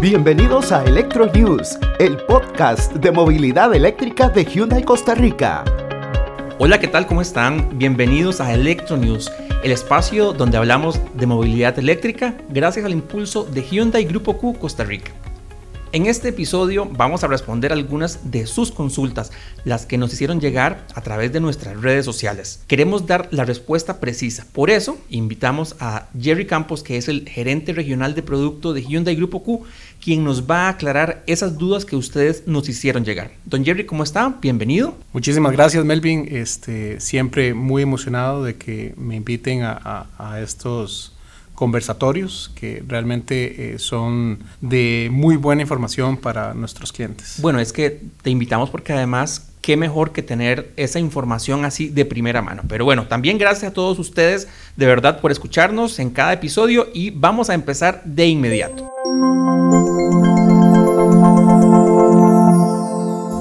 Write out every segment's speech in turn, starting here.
Bienvenidos a Electro News, el podcast de movilidad eléctrica de Hyundai Costa Rica. Hola, ¿qué tal? ¿Cómo están? Bienvenidos a Electro News, el espacio donde hablamos de movilidad eléctrica gracias al impulso de Hyundai Grupo Q Costa Rica. En este episodio vamos a responder algunas de sus consultas, las que nos hicieron llegar a través de nuestras redes sociales. Queremos dar la respuesta precisa, por eso invitamos a Jerry Campos, que es el gerente regional de producto de Hyundai Grupo Q, quien nos va a aclarar esas dudas que ustedes nos hicieron llegar. Don Jerry, ¿cómo está? Bienvenido. Muchísimas gracias, Melvin. Este, siempre muy emocionado de que me inviten a, a estos conversatorios que realmente eh, son de muy buena información para nuestros clientes. Bueno, es que te invitamos porque además qué mejor que tener esa información así de primera mano. Pero bueno, también gracias a todos ustedes de verdad por escucharnos en cada episodio y vamos a empezar de inmediato.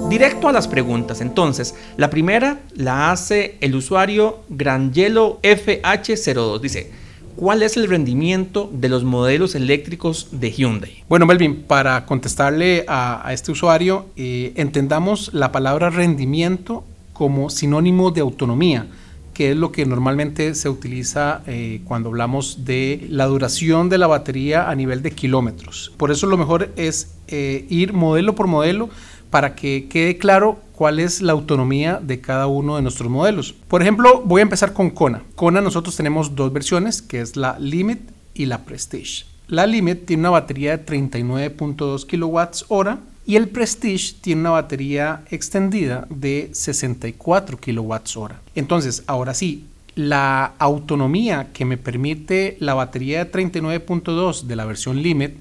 Directo a las preguntas. Entonces, la primera la hace el usuario Grangelo FH02. Dice, ¿Cuál es el rendimiento de los modelos eléctricos de Hyundai? Bueno, Melvin, para contestarle a, este usuario, eh, entendamos la palabra rendimiento como sinónimo de autonomía que es lo que normalmente se utiliza eh, cuando hablamos de la duración de la batería a nivel de kilómetros. Por eso lo mejor es eh, ir modelo por modelo para que quede claro cuál es la autonomía de cada uno de nuestros modelos. Por ejemplo, voy a empezar con Kona. Kona nosotros tenemos dos versiones, que es la Limit y la Prestige. La Limit tiene una batería de 39.2 kWh y el Prestige tiene una batería extendida de 64 kWh. Entonces, ahora sí, la autonomía que me permite la batería de 39.2 de la versión Limit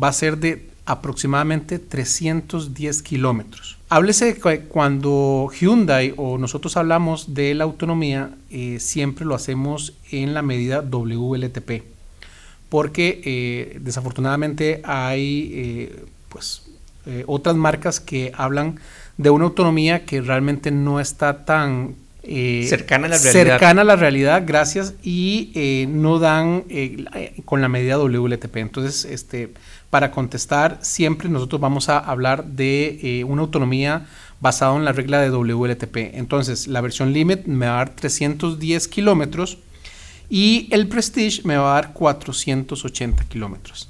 va a ser de aproximadamente 310 kilómetros. Háblese que cuando Hyundai o nosotros hablamos de la autonomía, eh, siempre lo hacemos en la medida WLTP, porque eh, desafortunadamente hay eh, pues, otras marcas que hablan de una autonomía que realmente no está tan cercana, a la realidad. cercana a la realidad, gracias, y no dan con la medida WLTP. Entonces, este, para contestar, siempre nosotros vamos a hablar de eh, una autonomía basada en la regla de WLTP. Entonces, la versión Limit me va a dar 310 kilómetros y el Prestige me va a dar 480 kilómetros.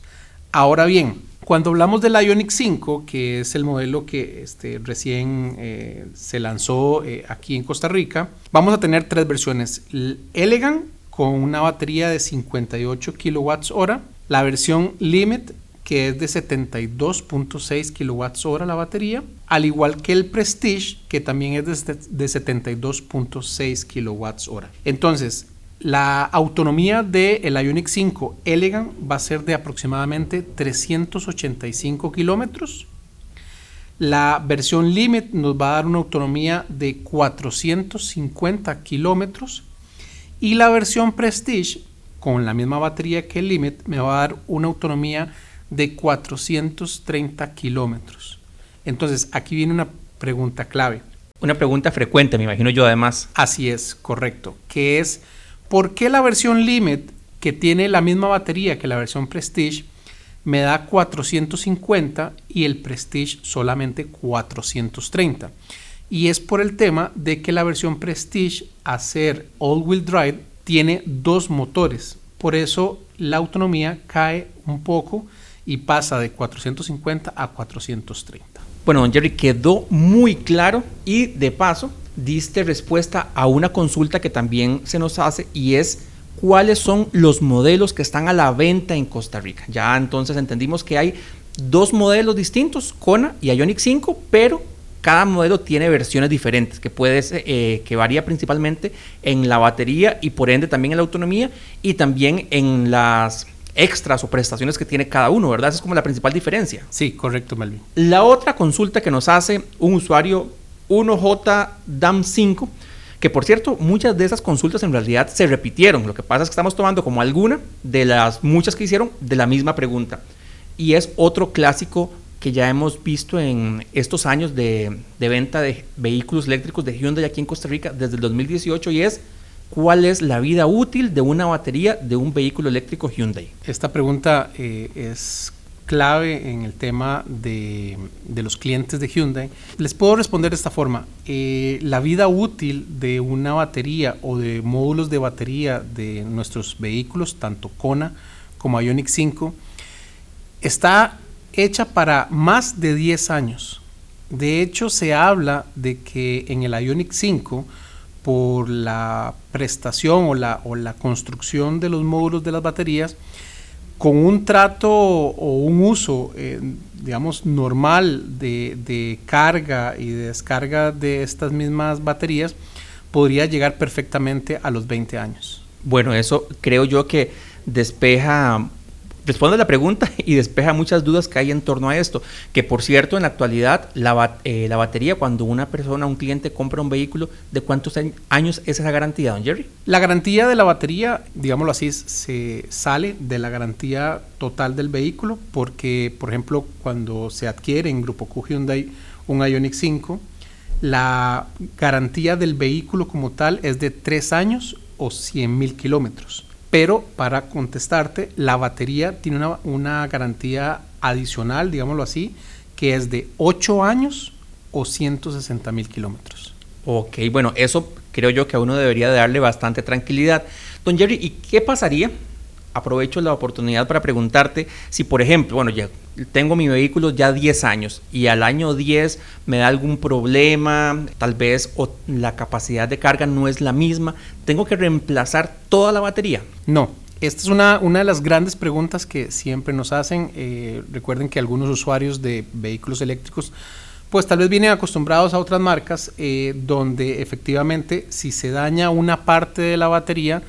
Ahora bien, cuando hablamos del Ionic 5, que es el modelo que este, recién eh, se lanzó eh, aquí en Costa Rica, vamos a tener tres versiones. El Elegant con una batería de 58 kilowatts hora, la versión Limit que es de 72.6 kWh la batería, al igual que el Prestige, que también es de, de 72.6 kWh. Entonces, la autonomía del el Ioniq 5 Elegant va a ser de aproximadamente 385 kilómetros. La versión Limit nos va a dar una autonomía de 450 kilómetros. Y la versión Prestige, con la misma batería que el Limit, me va a dar una autonomía de 430 kilómetros. Entonces, aquí viene una pregunta clave. Una pregunta frecuente, me imagino yo además. Así es, correcto. Que es, ¿por qué la versión Limit, que tiene la misma batería que la versión Prestige, me da 450 y el Prestige solamente 430? Y es por el tema de que la versión Prestige, a ser all-wheel drive, tiene dos motores. Por eso la autonomía cae un poco y pasa de 450 a 430. Bueno, don Jerry, quedó muy claro y de paso diste respuesta a una consulta que también se nos hace y es cuáles son los modelos que están a la venta en Costa Rica. Ya entonces entendimos que hay dos modelos distintos, Kona y Ionic 5, pero cada modelo tiene versiones diferentes, que puede eh, que varía principalmente en la batería y por ende también en la autonomía y también en las extras o prestaciones que tiene cada uno, ¿verdad? Esa es como la principal diferencia. Sí, correcto, Melvin. La otra consulta que nos hace un usuario 1J DAM 5 que por cierto, muchas de esas consultas en realidad se repitieron. Lo que pasa es que estamos tomando como alguna de las muchas que hicieron de la misma pregunta. Y es otro clásico que ya hemos visto en estos años de, de venta de vehículos eléctricos de Hyundai aquí en Costa Rica desde el 2018 y es ¿Cuál es la vida útil de una batería de un vehículo eléctrico Hyundai? Esta pregunta eh, es clave en el tema de, los clientes de Hyundai. Les puedo responder de esta forma. Eh, la vida útil de una batería o de módulos de batería de nuestros vehículos, tanto Kona como Ioniq 5, está hecha para más de 10 años. De hecho, se habla de que en el Ioniq 5, por la prestación o la, o la construcción de los módulos de las baterías, con un trato o un uso, eh, digamos, normal de, carga y de descarga de estas mismas baterías, podría llegar perfectamente a los 20 años. Bueno, eso creo yo que despeja responde la pregunta y despeja muchas dudas que hay en torno a esto. Que por cierto, en la actualidad, la, eh, la batería, cuando una persona, un cliente compra un vehículo, ¿de cuántos años es esa garantía, don Jerry? La garantía de la batería, digámoslo así, se sale de la garantía total del vehículo, porque, por ejemplo, cuando se adquiere en Grupo Q Hyundai un Ioniq 5, la garantía del vehículo como tal es de 3 años o 100 mil kilómetros. Pero para contestarte, la batería tiene una, garantía adicional, digámoslo así, que es de 8 años o 160 mil kilómetros. Ok, bueno, eso creo yo que a uno debería darle bastante tranquilidad. Don Jerry, ¿y qué pasaría aprovecho la oportunidad para preguntarte si, por ejemplo, bueno, ya tengo mi vehículo ya 10 años y al año 10 me da algún problema, tal vez o la capacidad de carga no es la misma, ¿tengo que reemplazar toda la batería? No. Esta es una, una de las grandes preguntas que siempre nos hacen. Eh, recuerden que algunos usuarios de vehículos eléctricos pues tal vez vienen acostumbrados a otras marcas eh, donde efectivamente si se daña una parte de la batería,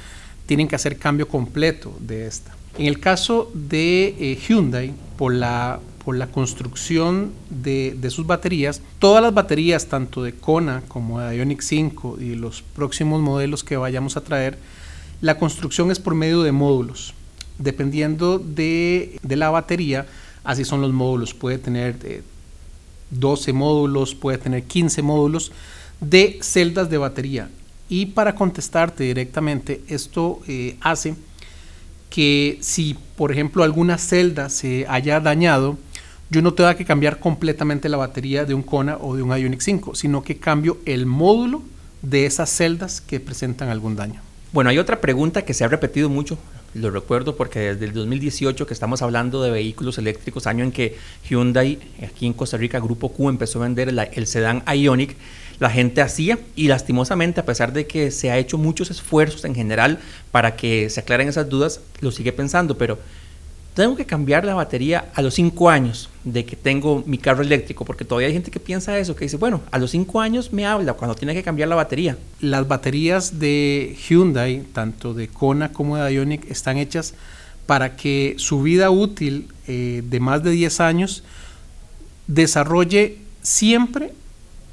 tienen que hacer cambio completo de esta. En el caso de eh, Hyundai, por la, por la construcción de, de, sus baterías, todas las baterías, tanto de Kona como de Ioniq 5 y los próximos modelos que vayamos a traer, la construcción es por medio de módulos. Dependiendo de, de la batería, así son los módulos. Puede tener 12 eh, módulos, puede tener 15 módulos de celdas de batería. Y para contestarte directamente, esto eh, hace que si, por ejemplo, alguna celda se haya dañado, yo no tenga que cambiar completamente la batería de un Kona o de un Ioniq 5, sino que cambio el módulo de esas celdas que presentan algún daño. Bueno, hay otra pregunta que se ha repetido mucho, lo recuerdo porque desde el 2018 que estamos hablando de vehículos eléctricos, año en que Hyundai aquí en Costa Rica, Grupo Q, empezó a vender el, sedán Ioniq, la gente hacía y lastimosamente a pesar de que se ha hecho muchos esfuerzos en general para que se aclaren esas dudas, lo sigue pensando, pero tengo que cambiar la batería a los 5 años de que tengo mi carro eléctrico, porque todavía hay gente que piensa eso, que dice, bueno, a los 5 años me habla cuando tiene que cambiar la batería. Las baterías de Hyundai, tanto de Kona como de Ioniq, están hechas para que su vida útil eh, de más de 10 años desarrolle siempre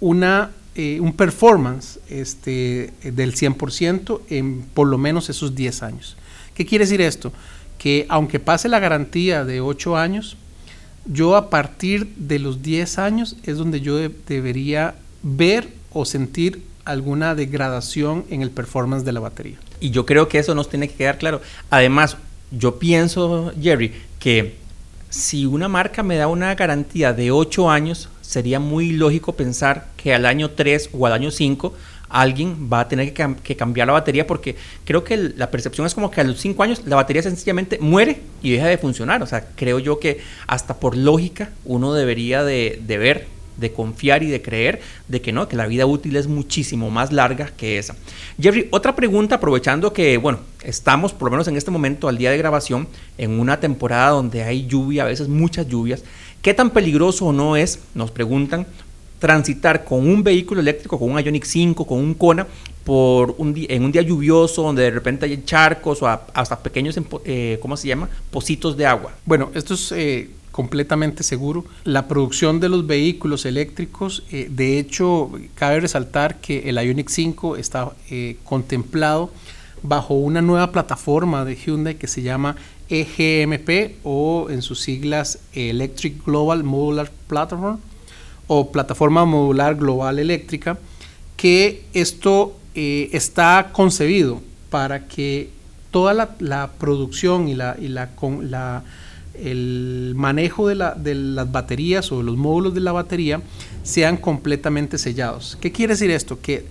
una eh, un performance este, del 100% en por lo menos esos 10 años. ¿Qué quiere decir esto? Que aunque pase la garantía de 8 años, yo a partir de los 10 años es donde yo debería ver o sentir alguna degradación en el performance de la batería. Y yo creo que eso nos tiene que quedar claro. Además, yo pienso, Jerry, que si una marca me da una garantía de 8 años, sería muy lógico pensar que al año 3 o al año 5 alguien va a tener que, cambiar la batería porque creo que la percepción es como que a los 5 años la batería sencillamente muere y deja de funcionar. O sea, creo yo que hasta por lógica uno debería de, ver de confiar y de creer de que no, que la vida útil es muchísimo más larga que esa. Jerry, otra pregunta, aprovechando que, bueno, estamos por lo menos en este momento, al día de grabación, en una temporada donde hay lluvia, a veces muchas lluvias, ¿qué tan peligroso o no es, nos preguntan, transitar con un vehículo eléctrico, con un Ioniq 5, con un Kona, por un día, en un día lluvioso donde de repente hay charcos o hasta pequeños, eh, ¿cómo se llama? Pocitos de agua. Bueno, esto es eh, completamente seguro. La producción de los vehículos eléctricos, eh, de hecho, cabe resaltar que el Ioniq 5 está eh, contemplado bajo una nueva plataforma de Hyundai que se llama EGMP o en sus siglas Electric Global Modular Platform o Plataforma Modular Global Eléctrica, que esto eh, está concebido para que toda la, producción y la, y la, la el manejo de, las baterías o de los módulos de la batería sean completamente sellados. ¿Qué quiere decir esto? Que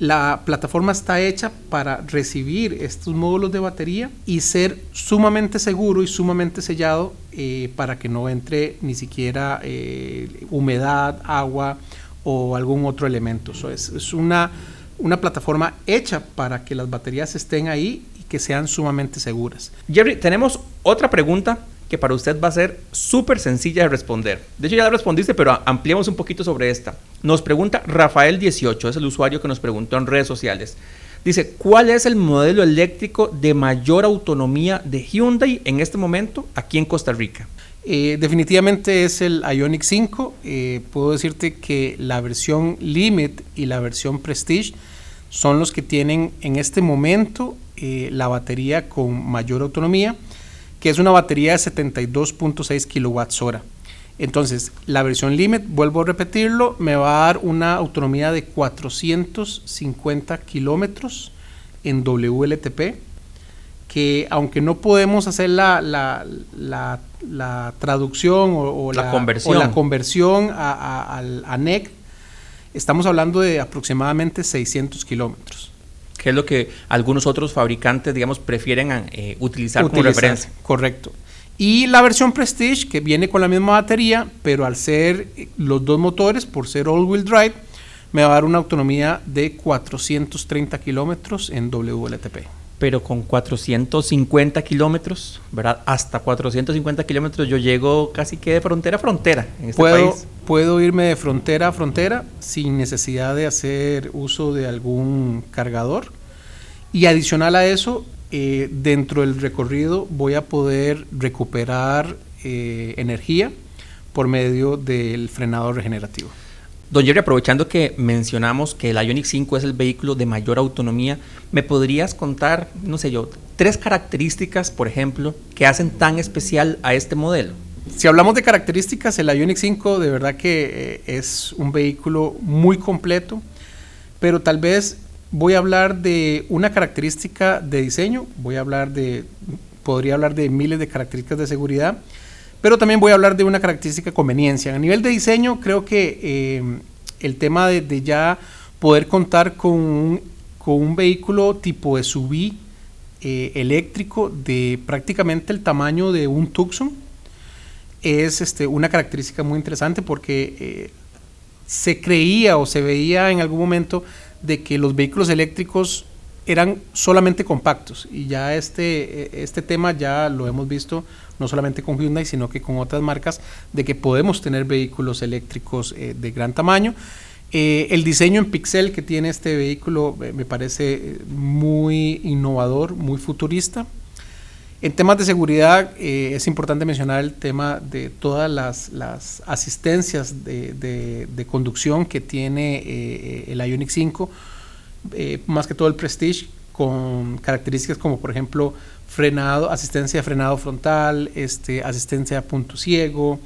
la plataforma está hecha para recibir estos módulos de batería y ser sumamente seguro y sumamente sellado eh, para que no entre ni siquiera eh, humedad, agua o algún otro elemento. es, una, una plataforma hecha para que las baterías estén ahí y que sean sumamente seguras. Jerry, tenemos otra pregunta que para usted va a ser súper sencilla de responder. De hecho ya la respondiste, pero ampliamos un poquito sobre esta. Nos pregunta Rafael18, es el usuario que nos preguntó en redes sociales. Dice, ¿cuál es el modelo eléctrico de mayor autonomía de Hyundai en este momento aquí en Costa Rica? Eh, definitivamente es el Ioniq 5. Eh, puedo decirte que la versión Limit y la versión Prestige son los que tienen en este momento eh, la batería con mayor autonomía que es una batería de 72.6 kWh. Entonces, la versión Limit, vuelvo a repetirlo, me va a dar una autonomía de 450 kilómetros en WLTP, que aunque no podemos hacer la, la, traducción o, la, conversión, la conversión a, a NEC, estamos hablando de aproximadamente 600 kilómetros que es lo que algunos otros fabricantes, digamos, prefieren eh, utilizar, como referencia. Correcto. Y la versión Prestige, que viene con la misma batería, pero al ser eh, los dos motores, por ser all-wheel drive, me va a dar una autonomía de 430 kilómetros en WLTP. Pero con 450 kilómetros, ¿verdad? Hasta 450 kilómetros yo llego casi que de frontera a frontera en este puedo, país. Puedo irme de frontera a frontera sin necesidad de hacer uso de algún cargador. Y adicional a eso, eh, dentro del recorrido voy a poder recuperar eh, energía por medio del frenado regenerativo. Don Jerry, aprovechando que mencionamos que el Ioniq 5 es el vehículo de mayor autonomía, ¿me podrías contar, no sé yo, tres características, por ejemplo, que hacen tan especial a este modelo? Si hablamos de características, el Ioniq 5 de verdad que eh, es un vehículo muy completo, pero tal vez voy a hablar de una característica de diseño, voy a hablar de, podría hablar de miles de características de seguridad, pero también voy a hablar de una característica conveniencia. A nivel de diseño, creo que eh, el tema de, ya poder contar con un, con un vehículo tipo SUV eh, eléctrico de prácticamente el tamaño de un Tucson es este, una característica muy interesante porque eh, se creía o se veía en algún momento de que los vehículos eléctricos eran solamente compactos y ya este, e, este tema ya lo hemos visto no solamente con Hyundai sino que con otras marcas de que podemos tener vehículos eléctricos eh, de gran tamaño. Eh, el diseño en pixel que tiene este vehículo eh, me parece muy innovador, muy futurista. En temas de seguridad es importante mencionar el tema de todas las, asistencias de, de, conducción que tiene el Ioniq 5 eh, más que todo el Prestige, con características como por ejemplo frenado, asistencia de frenado frontal, este, asistencia a punto ciego,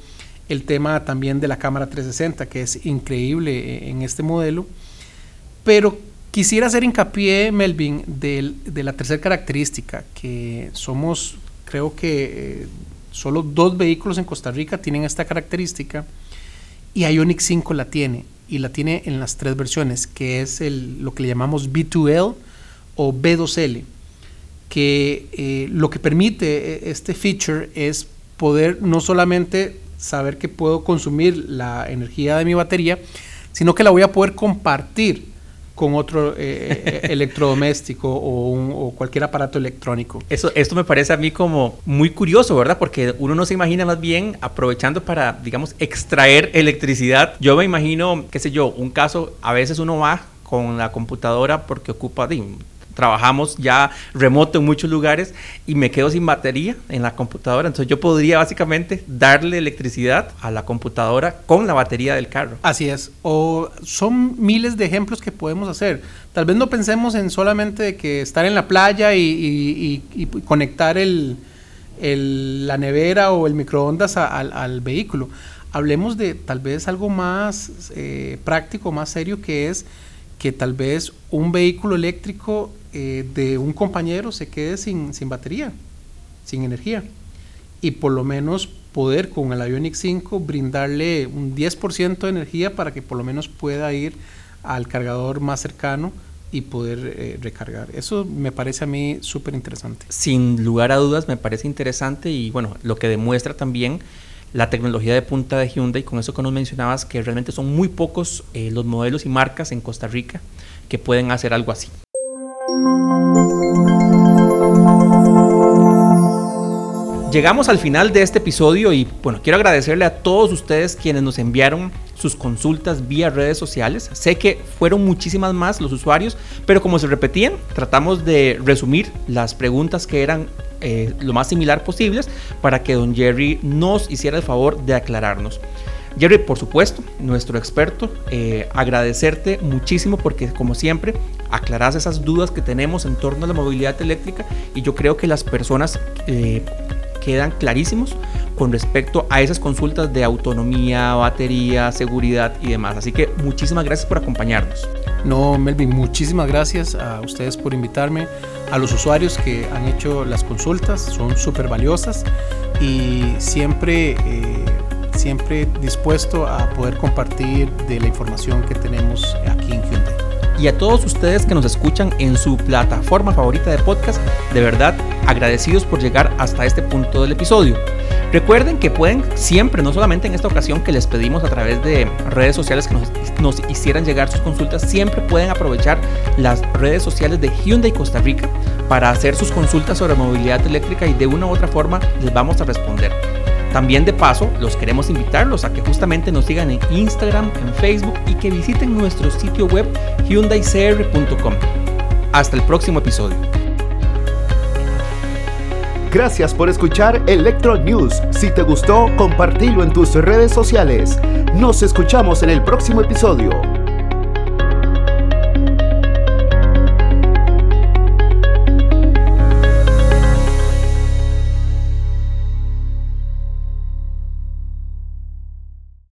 el tema también de la cámara 360, que es increíble eh, en este modelo. Pero quisiera hacer hincapié, Melvin, de, de la tercera característica, que somos, creo que eh, solo dos vehículos en Costa Rica tienen esta característica y Ionic 5 la tiene y la tiene en las tres versiones, que es lo que le llamamos B2L o B2L, que eh, lo que permite e, este feature es poder no solamente saber que puedo consumir la energía de mi batería, sino que la voy a poder compartir con otro eh, eh, electrodoméstico o, cualquier aparato electrónico. Eso, esto me parece a mí como muy curioso, ¿verdad? Porque uno no se imagina más bien aprovechando para, digamos, extraer electricidad. Yo me imagino, qué sé yo, un caso, a veces uno va con la computadora porque ocupa trabajamos ya remoto en muchos lugares y me quedo sin batería en la computadora. Entonces yo podría básicamente darle electricidad a la computadora con la batería del carro. Así es. O son miles de ejemplos que podemos hacer. Tal vez no pensemos en solamente que estar en la playa y, conectar el, la nevera o el microondas al, vehículo. Hablemos de tal vez algo más eh, práctico, más serio, que es que tal vez un vehículo eléctrico eh, de un compañero se quede sin, batería, sin energía. y por lo menos poder con el Ionic 5 brindarle un 10% de energía para que por lo menos pueda ir al cargador más cercano y poder eh, recargar. Eso me parece a mí súper interesante. Sin lugar a dudas me parece interesante y bueno, lo que demuestra también la tecnología de punta de Hyundai, con eso que nos mencionabas, que realmente son muy pocos eh, los modelos y marcas en Costa Rica que pueden hacer algo así. Llegamos al final de este episodio y bueno, quiero agradecerle a todos ustedes quienes nos enviaron sus consultas vía redes sociales. Sé que fueron muchísimas más los usuarios, pero como se repetían, tratamos de resumir las preguntas que eran eh, lo más similar posibles para que don Jerry nos hiciera el favor de aclararnos. Jerry, por supuesto, nuestro experto, eh, agradecerte muchísimo porque como siempre aclaras esas dudas que tenemos en torno a la movilidad eléctrica y yo creo que las personas eh, quedan clarísimos con respecto a esas consultas de autonomía, batería, seguridad y demás. Así que muchísimas gracias por acompañarnos. No, Melvin, muchísimas gracias a ustedes por invitarme, a los usuarios que han hecho las consultas, son súper valiosas y siempre, eh, siempre dispuesto a poder compartir de la información que tenemos aquí en Hyundai y a todos ustedes que nos escuchan en su plataforma favorita de podcast, de verdad agradecidos por llegar hasta este punto del episodio. Recuerden que pueden siempre, no solamente en esta ocasión que les pedimos a través de redes sociales que nos, hicieran llegar sus consultas, siempre pueden aprovechar las redes sociales de Hyundai Costa Rica para hacer sus consultas sobre movilidad eléctrica y de una u otra forma les vamos a responder. También de paso, los queremos invitarlos a que justamente nos sigan en Instagram, en Facebook y que visiten nuestro sitio web hyundaicr.com. Hasta el próximo episodio. Gracias por escuchar Electro News. Si te gustó, compartilo en tus redes sociales. Nos escuchamos en el próximo episodio.